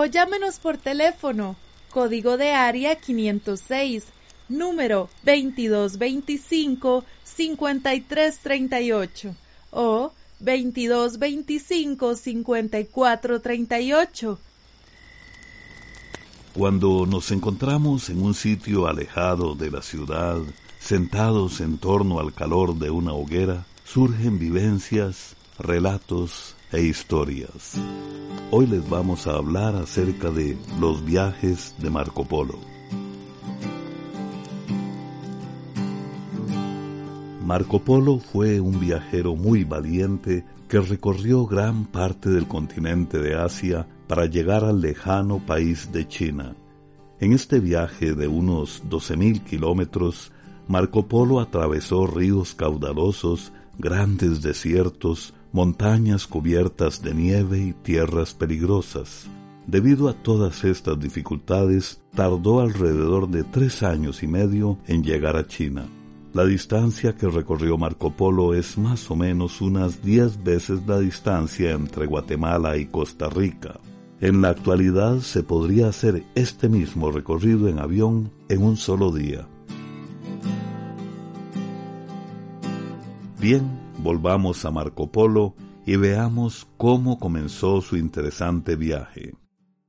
O llámenos por teléfono, código de área 506, número 2225-5338 o 2225-5438. Cuando nos encontramos en un sitio alejado de la ciudad, Sentados en torno al calor de una hoguera, surgen vivencias, relatos e historias. Hoy les vamos a hablar acerca de los viajes de Marco Polo. Marco Polo fue un viajero muy valiente que recorrió gran parte del continente de Asia para llegar al lejano país de China. En este viaje de unos 12.000 kilómetros, Marco Polo atravesó ríos caudalosos, grandes desiertos, montañas cubiertas de nieve y tierras peligrosas. Debido a todas estas dificultades, tardó alrededor de tres años y medio en llegar a China. La distancia que recorrió Marco Polo es más o menos unas diez veces la distancia entre Guatemala y Costa Rica. En la actualidad se podría hacer este mismo recorrido en avión en un solo día. Bien, volvamos a Marco Polo y veamos cómo comenzó su interesante viaje.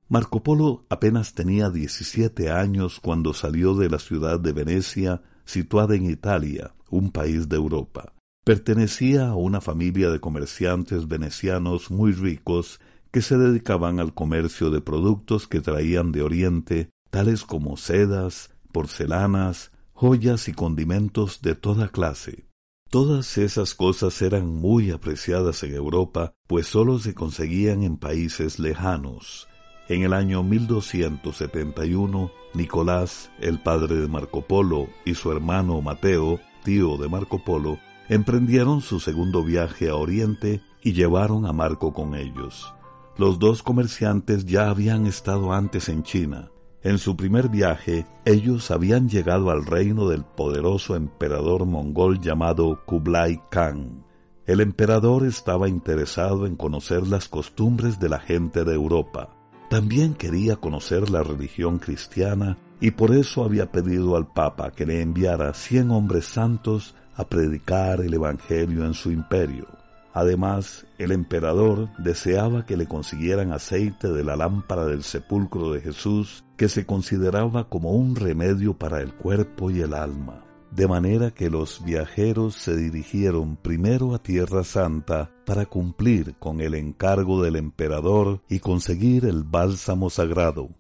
Marco Polo apenas tenía 17 años cuando salió de la ciudad de Venecia, situada en Italia, un país de Europa. Pertenecía a una familia de comerciantes venecianos muy ricos que se dedicaban al comercio de productos que traían de Oriente, tales como sedas, porcelanas, joyas y condimentos de toda clase. Todas esas cosas eran muy apreciadas en Europa, pues sólo se conseguían en países lejanos. En el año 1271, Nicolás, el padre de Marco Polo, y su hermano Mateo, tío de Marco Polo, emprendieron su segundo viaje a Oriente y llevaron a Marco con ellos. Los dos comerciantes ya habían estado antes en China, en su primer viaje, ellos habían llegado al reino del poderoso emperador mongol llamado Kublai Khan. El emperador estaba interesado en conocer las costumbres de la gente de Europa. También quería conocer la religión cristiana y por eso había pedido al Papa que le enviara cien hombres santos a predicar el Evangelio en su imperio. Además, el emperador deseaba que le consiguieran aceite de la lámpara del sepulcro de Jesús, que se consideraba como un remedio para el cuerpo y el alma. De manera que los viajeros se dirigieron primero a Tierra Santa para cumplir con el encargo del emperador y conseguir el bálsamo sagrado.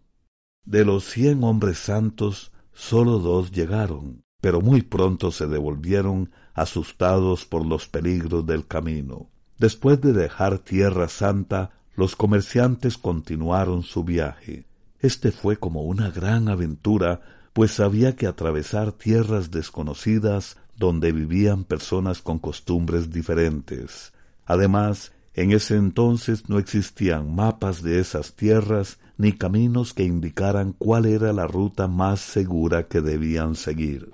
De los cien hombres santos, sólo dos llegaron, pero muy pronto se devolvieron asustados por los peligros del camino. Después de dejar Tierra Santa, los comerciantes continuaron su viaje. Este fue como una gran aventura, pues había que atravesar tierras desconocidas donde vivían personas con costumbres diferentes. Además, en ese entonces no existían mapas de esas tierras ni caminos que indicaran cuál era la ruta más segura que debían seguir.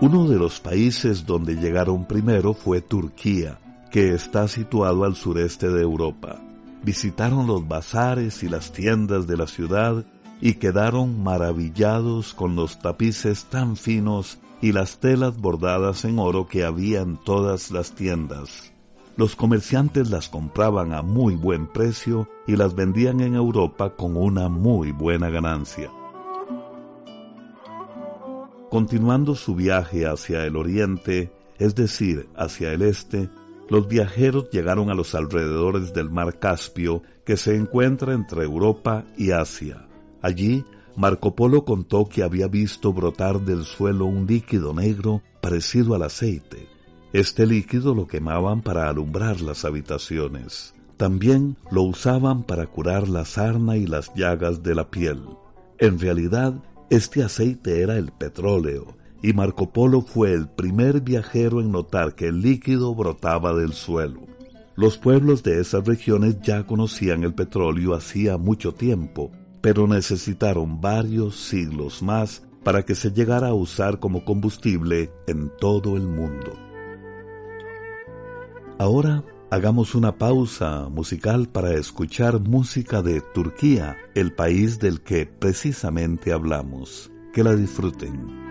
Uno de los países donde llegaron primero fue Turquía, que está situado al sureste de Europa. Visitaron los bazares y las tiendas de la ciudad y quedaron maravillados con los tapices tan finos y las telas bordadas en oro que había en todas las tiendas. Los comerciantes las compraban a muy buen precio y las vendían en Europa con una muy buena ganancia. Continuando su viaje hacia el oriente, es decir, hacia el este, los viajeros llegaron a los alrededores del mar Caspio que se encuentra entre Europa y Asia. Allí, Marco Polo contó que había visto brotar del suelo un líquido negro parecido al aceite. Este líquido lo quemaban para alumbrar las habitaciones. También lo usaban para curar la sarna y las llagas de la piel. En realidad, este aceite era el petróleo, y Marco Polo fue el primer viajero en notar que el líquido brotaba del suelo. Los pueblos de esas regiones ya conocían el petróleo hacía mucho tiempo, pero necesitaron varios siglos más para que se llegara a usar como combustible en todo el mundo. Ahora hagamos una pausa musical para escuchar música de Turquía, el país del que precisamente hablamos. Que la disfruten.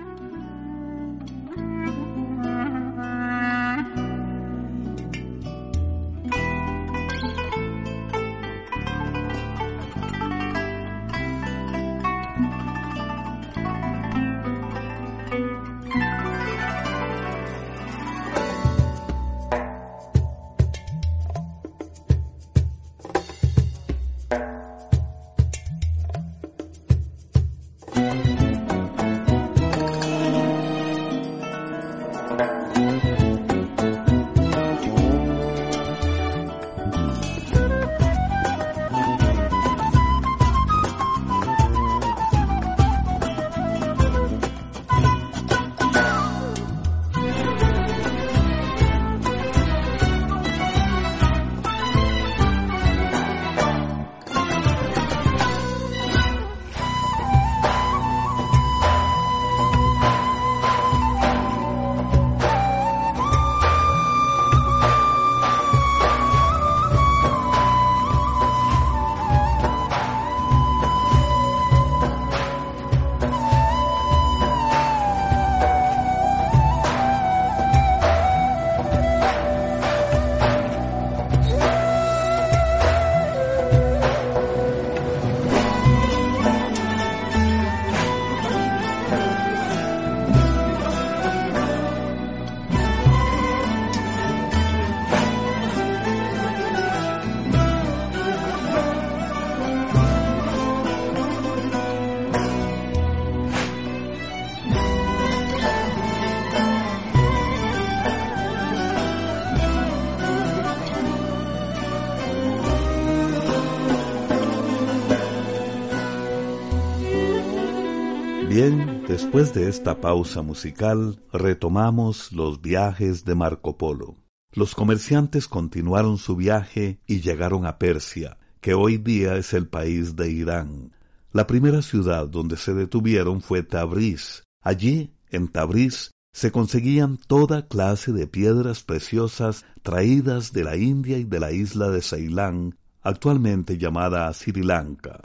Después de esta pausa musical, retomamos los viajes de Marco Polo. Los comerciantes continuaron su viaje y llegaron a Persia, que hoy día es el país de Irán. La primera ciudad donde se detuvieron fue Tabriz. Allí, en Tabriz, se conseguían toda clase de piedras preciosas traídas de la India y de la isla de Ceilán, actualmente llamada Sri Lanka.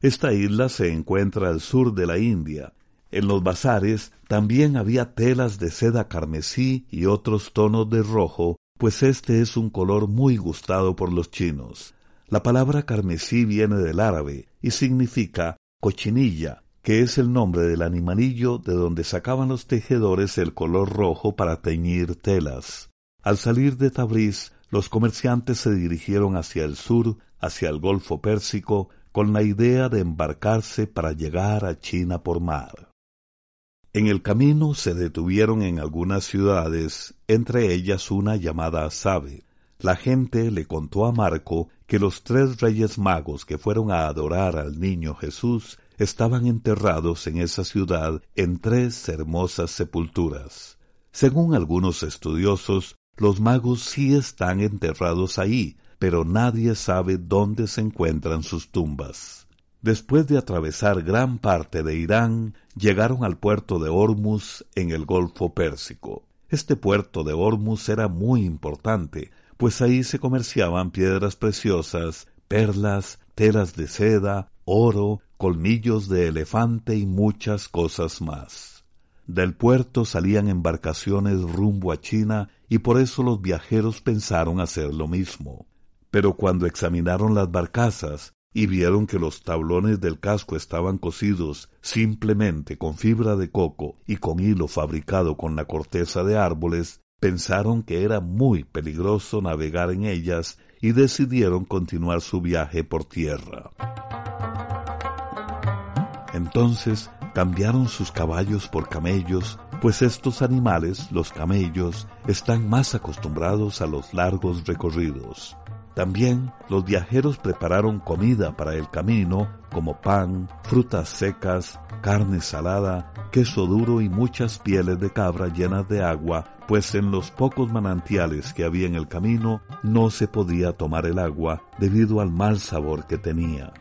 Esta isla se encuentra al sur de la India. En los bazares también había telas de seda carmesí y otros tonos de rojo, pues este es un color muy gustado por los chinos. La palabra carmesí viene del árabe y significa cochinilla, que es el nombre del animalillo de donde sacaban los tejedores el color rojo para teñir telas. Al salir de Tabriz, los comerciantes se dirigieron hacia el sur, hacia el Golfo Pérsico, con la idea de embarcarse para llegar a China por mar. En el camino se detuvieron en algunas ciudades, entre ellas una llamada Sabe. La gente le contó a Marco que los tres reyes magos que fueron a adorar al niño Jesús estaban enterrados en esa ciudad en tres hermosas sepulturas. Según algunos estudiosos, los magos sí están enterrados ahí, pero nadie sabe dónde se encuentran sus tumbas. Después de atravesar gran parte de Irán, llegaron al puerto de Hormuz en el Golfo Pérsico. Este puerto de Hormuz era muy importante, pues ahí se comerciaban piedras preciosas, perlas, telas de seda, oro, colmillos de elefante y muchas cosas más. Del puerto salían embarcaciones rumbo a China y por eso los viajeros pensaron hacer lo mismo. Pero cuando examinaron las barcazas y vieron que los tablones del casco estaban cosidos simplemente con fibra de coco y con hilo fabricado con la corteza de árboles, pensaron que era muy peligroso navegar en ellas y decidieron continuar su viaje por tierra. Entonces cambiaron sus caballos por camellos, pues estos animales, los camellos, están más acostumbrados a los largos recorridos. También los viajeros prepararon comida para el camino, como pan, frutas secas, carne salada, queso duro y muchas pieles de cabra llenas de agua, pues en los pocos manantiales que había en el camino no se podía tomar el agua debido al mal sabor que tenía.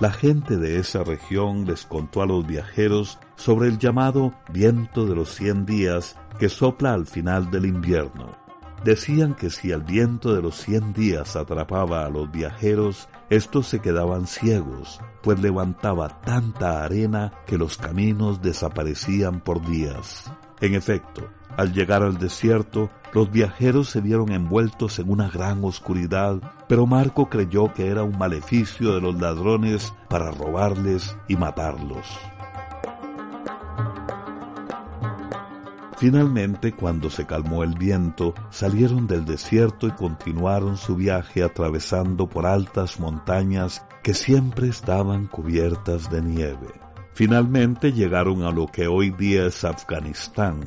La gente de esa región les contó a los viajeros sobre el llamado viento de los cien días que sopla al final del invierno. Decían que si el viento de los cien días atrapaba a los viajeros, estos se quedaban ciegos, pues levantaba tanta arena que los caminos desaparecían por días. En efecto, al llegar al desierto, los viajeros se vieron envueltos en una gran oscuridad, pero Marco creyó que era un maleficio de los ladrones para robarles y matarlos. Finalmente, cuando se calmó el viento, salieron del desierto y continuaron su viaje atravesando por altas montañas que siempre estaban cubiertas de nieve. Finalmente llegaron a lo que hoy día es Afganistán,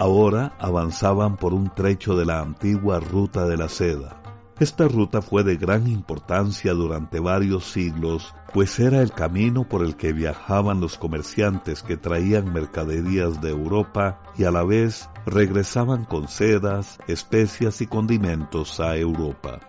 Ahora avanzaban por un trecho de la antigua ruta de la seda. Esta ruta fue de gran importancia durante varios siglos, pues era el camino por el que viajaban los comerciantes que traían mercaderías de Europa y a la vez regresaban con sedas, especias y condimentos a Europa.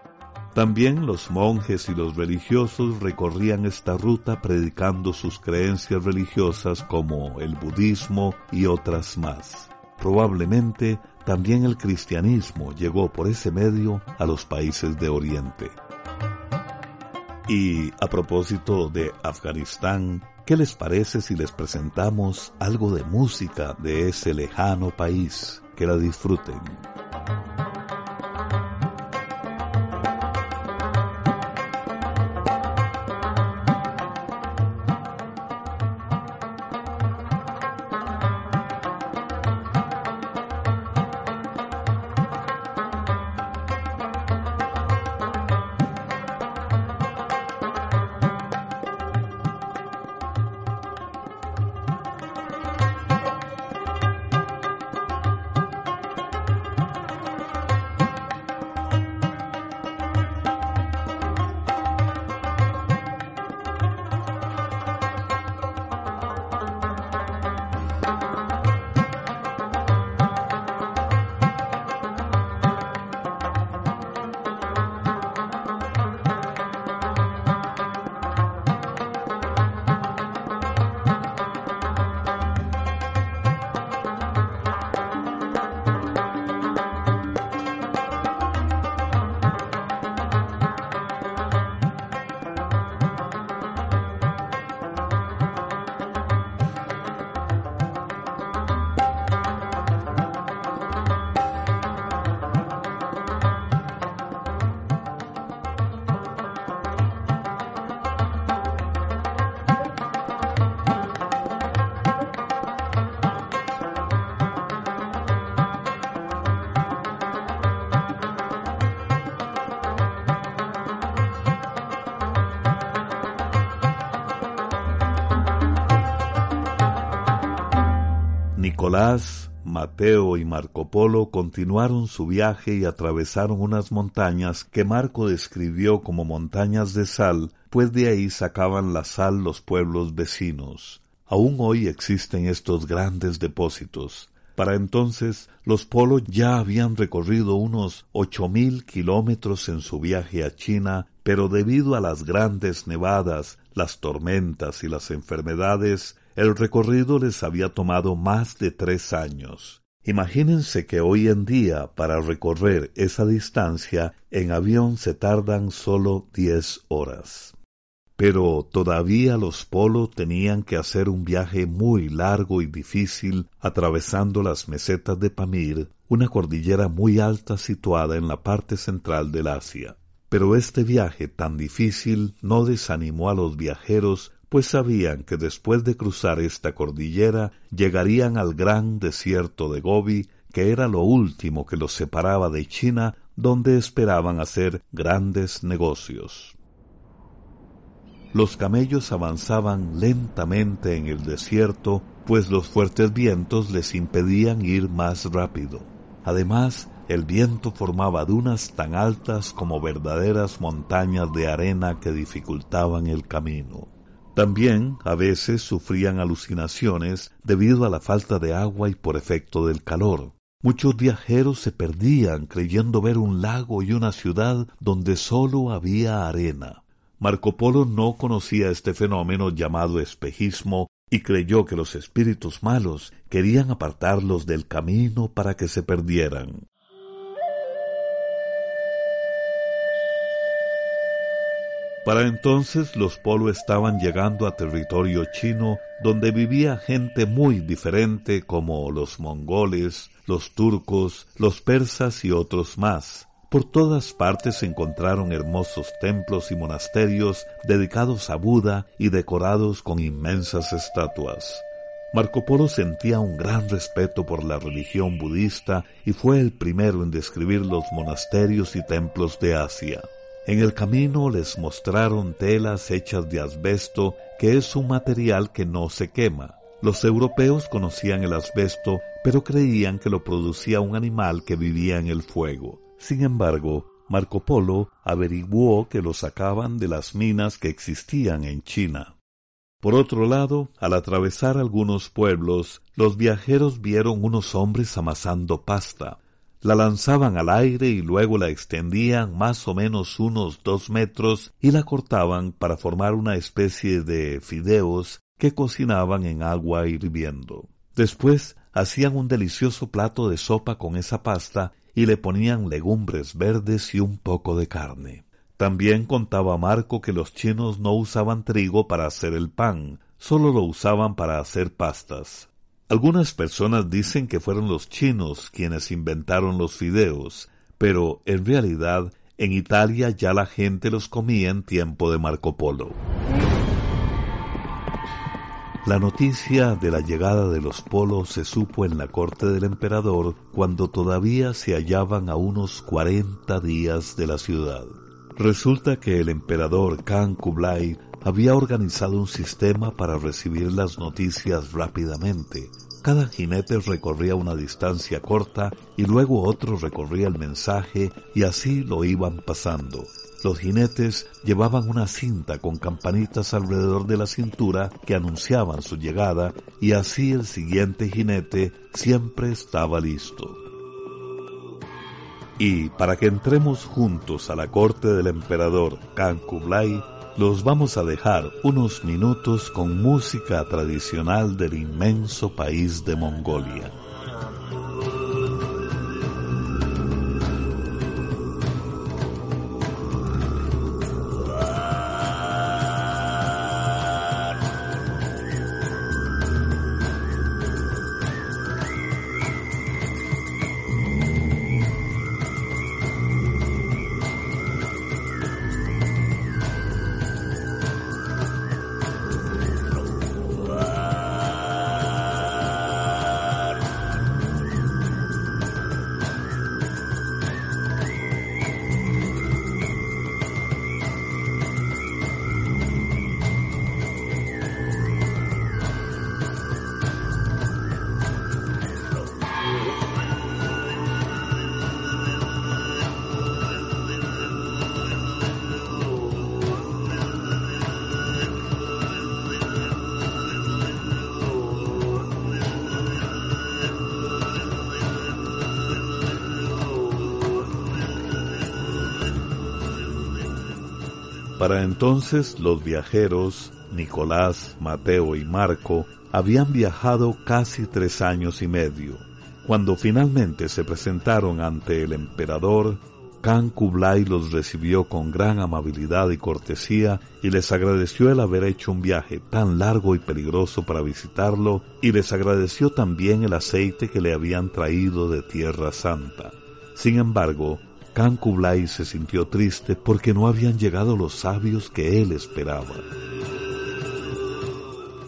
También los monjes y los religiosos recorrían esta ruta predicando sus creencias religiosas como el budismo y otras más. Probablemente también el cristianismo llegó por ese medio a los países de Oriente. Y a propósito de Afganistán, ¿qué les parece si les presentamos algo de música de ese lejano país? Que la disfruten. Mateo y Marco Polo continuaron su viaje y atravesaron unas montañas que Marco describió como montañas de sal, pues de ahí sacaban la sal los pueblos vecinos. Aún hoy existen estos grandes depósitos. Para entonces los Polo ya habían recorrido unos ocho mil kilómetros en su viaje a China, pero debido a las grandes nevadas, las tormentas y las enfermedades, el recorrido les había tomado más de tres años. Imagínense que hoy en día para recorrer esa distancia en avión se tardan solo diez horas. pero todavía los Polo tenían que hacer un viaje muy largo y difícil atravesando las mesetas de Pamir, una cordillera muy alta situada en la parte central del Asia. Pero este viaje tan difícil no desanimó a los viajeros, pues sabían que después de cruzar esta cordillera llegarían al gran desierto de Gobi, que era lo último que los separaba de China, donde esperaban hacer grandes negocios. Los camellos avanzaban lentamente en el desierto, pues los fuertes vientos les impedían ir más rápido. Además, el viento formaba dunas tan altas como verdaderas montañas de arena que dificultaban el camino. También a veces sufrían alucinaciones debido a la falta de agua y por efecto del calor. Muchos viajeros se perdían creyendo ver un lago y una ciudad donde sólo había arena. Marco Polo no conocía este fenómeno llamado espejismo y creyó que los espíritus malos querían apartarlos del camino para que se perdieran. Para entonces los Polo estaban llegando a territorio chino donde vivía gente muy diferente como los mongoles, los turcos, los persas y otros más. Por todas partes se encontraron hermosos templos y monasterios dedicados a Buda y decorados con inmensas estatuas. Marco Polo sentía un gran respeto por la religión budista y fue el primero en describir los monasterios y templos de Asia. En el camino les mostraron telas hechas de asbesto, que es un material que no se quema. Los europeos conocían el asbesto, pero creían que lo producía un animal que vivía en el fuego. Sin embargo, Marco Polo averiguó que lo sacaban de las minas que existían en China. Por otro lado, al atravesar algunos pueblos, los viajeros vieron unos hombres amasando pasta la lanzaban al aire y luego la extendían más o menos unos dos metros y la cortaban para formar una especie de fideos que cocinaban en agua hirviendo. Después hacían un delicioso plato de sopa con esa pasta y le ponían legumbres verdes y un poco de carne. También contaba Marco que los chinos no usaban trigo para hacer el pan, solo lo usaban para hacer pastas. Algunas personas dicen que fueron los chinos quienes inventaron los fideos, pero en realidad en Italia ya la gente los comía en tiempo de Marco Polo. La noticia de la llegada de los polos se supo en la corte del emperador cuando todavía se hallaban a unos cuarenta días de la ciudad. Resulta que el emperador Khan Kublai había organizado un sistema para recibir las noticias rápidamente. Cada jinete recorría una distancia corta y luego otro recorría el mensaje y así lo iban pasando. Los jinetes llevaban una cinta con campanitas alrededor de la cintura que anunciaban su llegada y así el siguiente jinete siempre estaba listo. Y para que entremos juntos a la corte del emperador Khan Kublai, los vamos a dejar unos minutos con música tradicional del inmenso país de Mongolia. Para entonces los viajeros, Nicolás, Mateo y Marco, habían viajado casi tres años y medio. Cuando finalmente se presentaron ante el emperador, Khan Kublai los recibió con gran amabilidad y cortesía y les agradeció el haber hecho un viaje tan largo y peligroso para visitarlo y les agradeció también el aceite que le habían traído de Tierra Santa. Sin embargo, Khan Kublai se sintió triste porque no habían llegado los sabios que él esperaba.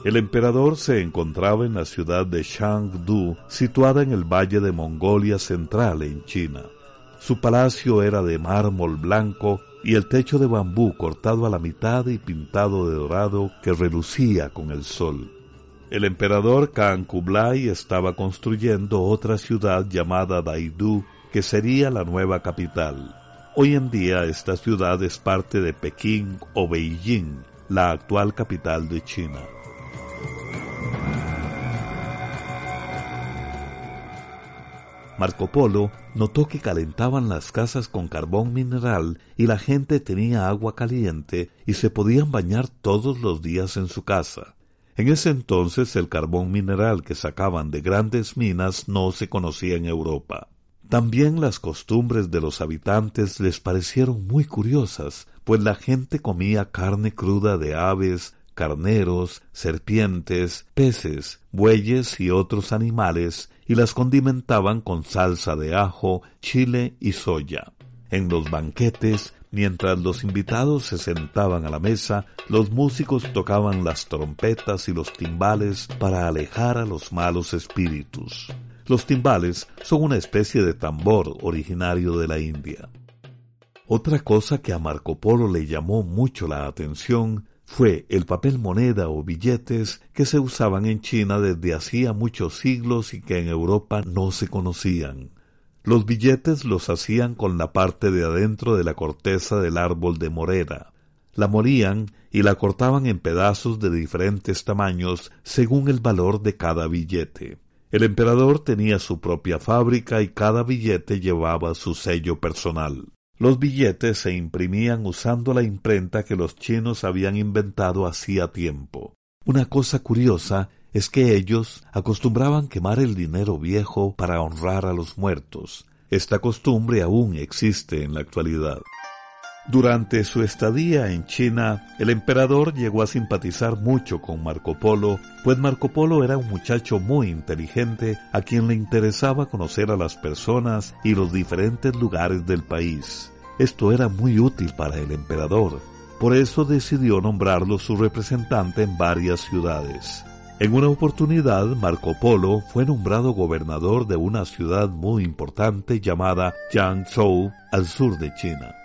El emperador se encontraba en la ciudad de Shangdu, situada en el valle de Mongolia Central en China. Su palacio era de mármol blanco y el techo de bambú cortado a la mitad y pintado de dorado que relucía con el sol. El emperador Khan Kublai estaba construyendo otra ciudad llamada Daidu, que sería la nueva capital. Hoy en día esta ciudad es parte de Pekín o Beijing, la actual capital de China. Marco Polo notó que calentaban las casas con carbón mineral y la gente tenía agua caliente y se podían bañar todos los días en su casa. En ese entonces el carbón mineral que sacaban de grandes minas no se conocía en Europa. También las costumbres de los habitantes les parecieron muy curiosas, pues la gente comía carne cruda de aves, carneros, serpientes, peces, bueyes y otros animales y las condimentaban con salsa de ajo, chile y soya. En los banquetes, mientras los invitados se sentaban a la mesa, los músicos tocaban las trompetas y los timbales para alejar a los malos espíritus. Los timbales son una especie de tambor originario de la India. Otra cosa que a Marco Polo le llamó mucho la atención fue el papel moneda o billetes que se usaban en China desde hacía muchos siglos y que en Europa no se conocían. Los billetes los hacían con la parte de adentro de la corteza del árbol de morera. La morían y la cortaban en pedazos de diferentes tamaños según el valor de cada billete. El emperador tenía su propia fábrica y cada billete llevaba su sello personal. Los billetes se imprimían usando la imprenta que los chinos habían inventado hacía tiempo. Una cosa curiosa es que ellos acostumbraban quemar el dinero viejo para honrar a los muertos. Esta costumbre aún existe en la actualidad. Durante su estadía en China, el emperador llegó a simpatizar mucho con Marco Polo, pues Marco Polo era un muchacho muy inteligente a quien le interesaba conocer a las personas y los diferentes lugares del país. Esto era muy útil para el emperador, por eso decidió nombrarlo su representante en varias ciudades. En una oportunidad, Marco Polo fue nombrado gobernador de una ciudad muy importante llamada Jiangzhou, al sur de China.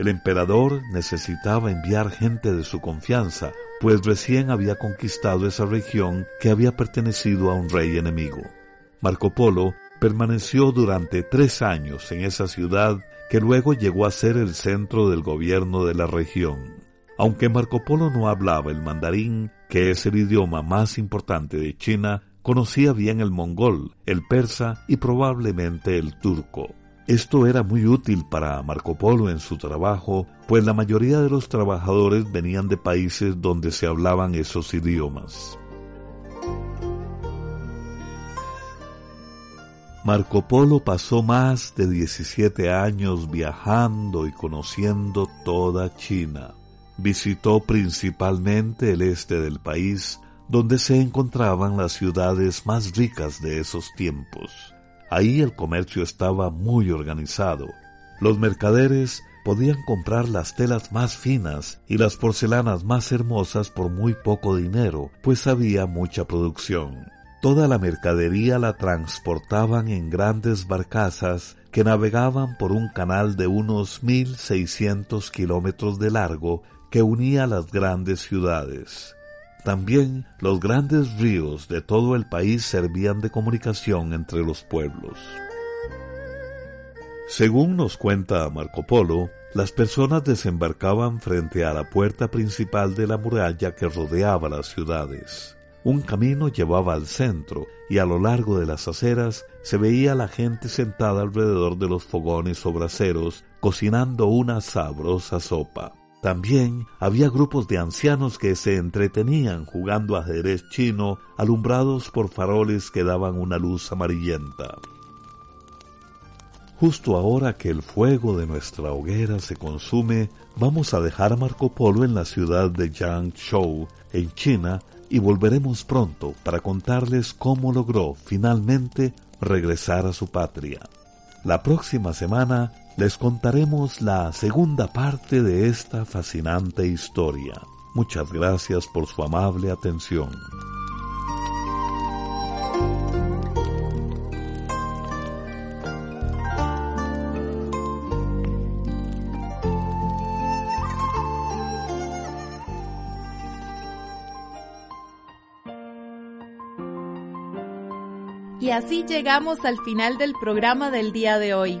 El emperador necesitaba enviar gente de su confianza, pues recién había conquistado esa región que había pertenecido a un rey enemigo. Marco Polo permaneció durante tres años en esa ciudad que luego llegó a ser el centro del gobierno de la región. Aunque Marco Polo no hablaba el mandarín, que es el idioma más importante de China, conocía bien el mongol, el persa y probablemente el turco. Esto era muy útil para Marco Polo en su trabajo, pues la mayoría de los trabajadores venían de países donde se hablaban esos idiomas. Marco Polo pasó más de 17 años viajando y conociendo toda China. Visitó principalmente el este del país, donde se encontraban las ciudades más ricas de esos tiempos. Ahí el comercio estaba muy organizado. Los mercaderes podían comprar las telas más finas y las porcelanas más hermosas por muy poco dinero, pues había mucha producción. Toda la mercadería la transportaban en grandes barcazas que navegaban por un canal de unos 1.600 kilómetros de largo que unía las grandes ciudades. También los grandes ríos de todo el país servían de comunicación entre los pueblos. Según nos cuenta Marco Polo, las personas desembarcaban frente a la puerta principal de la muralla que rodeaba las ciudades. Un camino llevaba al centro y a lo largo de las aceras se veía la gente sentada alrededor de los fogones o braseros cocinando una sabrosa sopa. También había grupos de ancianos que se entretenían jugando ajedrez chino, alumbrados por faroles que daban una luz amarillenta. Justo ahora que el fuego de nuestra hoguera se consume, vamos a dejar a Marco Polo en la ciudad de Yangzhou, en China, y volveremos pronto para contarles cómo logró finalmente regresar a su patria. La próxima semana les contaremos la segunda parte de esta fascinante historia. Muchas gracias por su amable atención. Y así llegamos al final del programa del día de hoy.